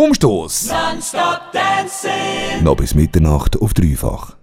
Umstoß. Noch bis Mitternacht auf dreifach.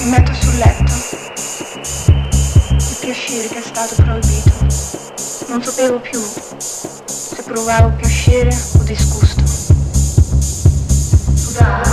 Mi metto sul letto. Il piacere che è stato proibito. Non sapevo più se provavo piacere o disgusto. Sudavo.